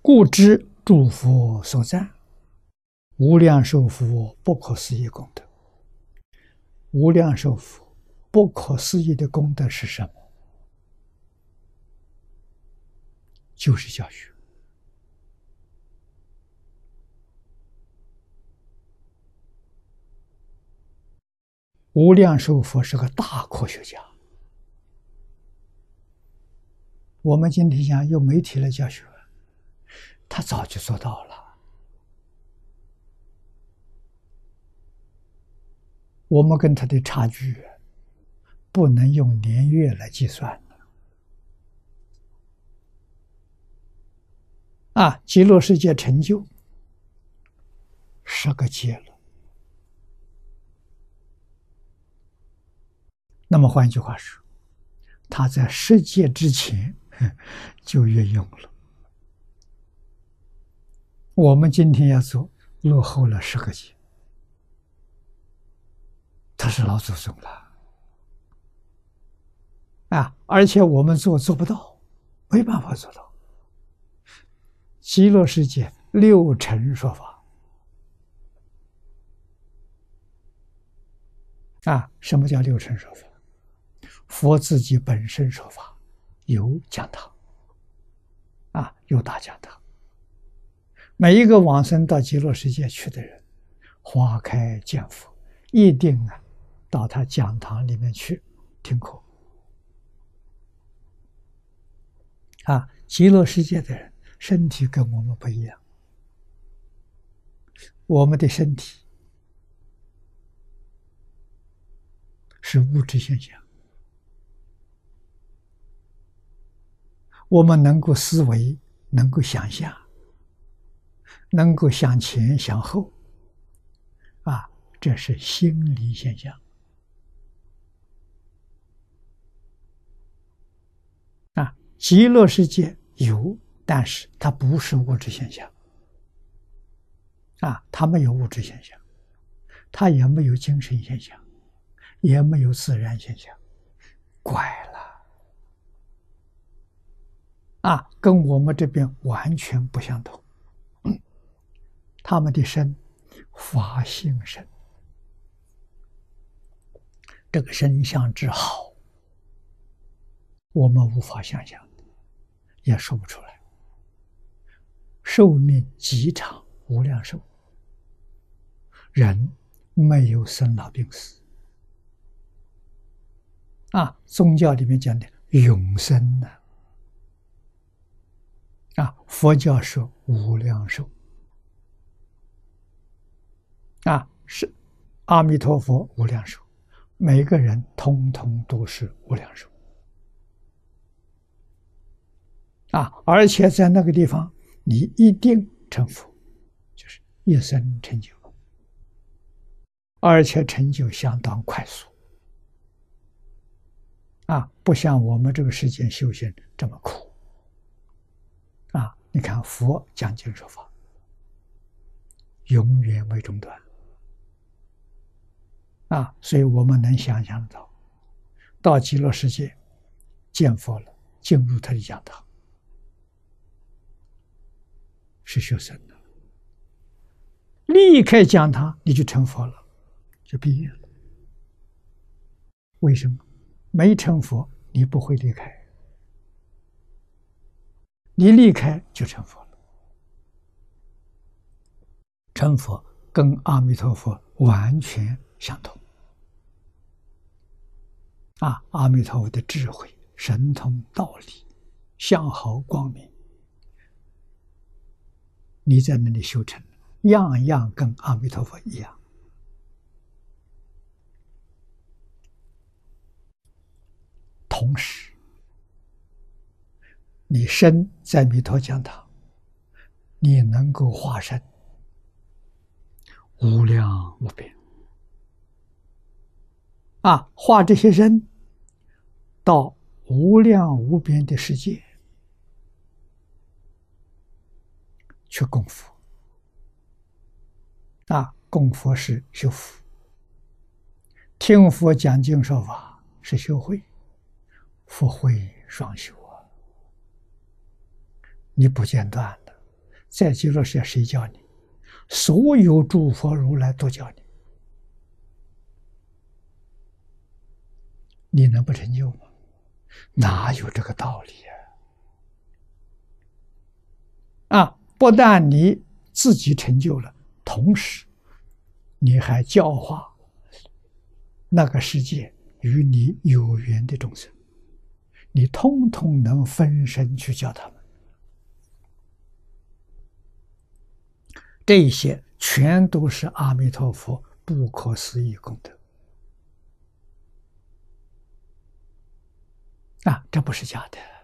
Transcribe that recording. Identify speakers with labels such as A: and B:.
A: 故知诸佛所赞，无量寿佛不可思议功德。无量寿佛不可思议的功德是什么？就是教学。无量寿佛是个大科学家。我们今天讲用媒体来教学，他早就做到了。我们跟他的差距，不能用年月来计算。啊，极乐世界成就十个劫了。那么换句话说，他在十界之前 就运用了。我们今天要做，落后了十个劫。他是老祖宗了，啊！而且我们做做不到，没办法做到。极乐世界六尘说法，啊，什么叫六尘说法？佛自己本身说法，有讲堂，啊，有大讲堂。每一个往生到极乐世界去的人，花开见佛，一定啊，到他讲堂里面去听课。啊，极乐世界的人身体跟我们不一样，我们的身体是物质现象。我们能够思维，能够想象，能够向前向后，啊，这是心理现象。啊，极乐世界有，但是它不是物质现象。啊，它没有物质现象，它也没有精神现象，也没有自然现象，怪了。啊，跟我们这边完全不相同。他们的身法性身，这个身相之好，我们无法想象，也说不出来。寿命极长，无量寿，人没有生老病死。啊，宗教里面讲的永生呢？啊，佛教说无量寿，啊是阿弥陀佛无量寿，每个人通通都是无量寿，啊，而且在那个地方，你一定成佛，就是一生成就，而且成就相当快速，啊，不像我们这个世间修行这么苦。啊。你看，佛讲经说法，永远没中断。啊！所以我们能想象到，到极乐世界见佛了，进入他的讲堂，是学生的，离开讲堂你就成佛了，就毕业了。为什么？没成佛，你不会离开。你离开就成佛了，成佛跟阿弥陀佛完全相同。啊，阿弥陀佛的智慧、神通、道理、相好、光明，你在那里修成，样样跟阿弥陀佛一样。同时。你身在弥陀讲堂，你能够化身无量无边啊，化这些人到无量无边的世界去供佛啊，供佛是修福，听佛讲经说法是修慧，福慧双修啊。你不间断的在极乐世界谁教你？所有诸佛如来都教你，你能不成就吗？哪有这个道理啊？啊，不但你自己成就了，同时你还教化那个世界与你有缘的众生，你通通能分身去教他们。这些全都是阿弥陀佛不可思议功德啊！这不是假的。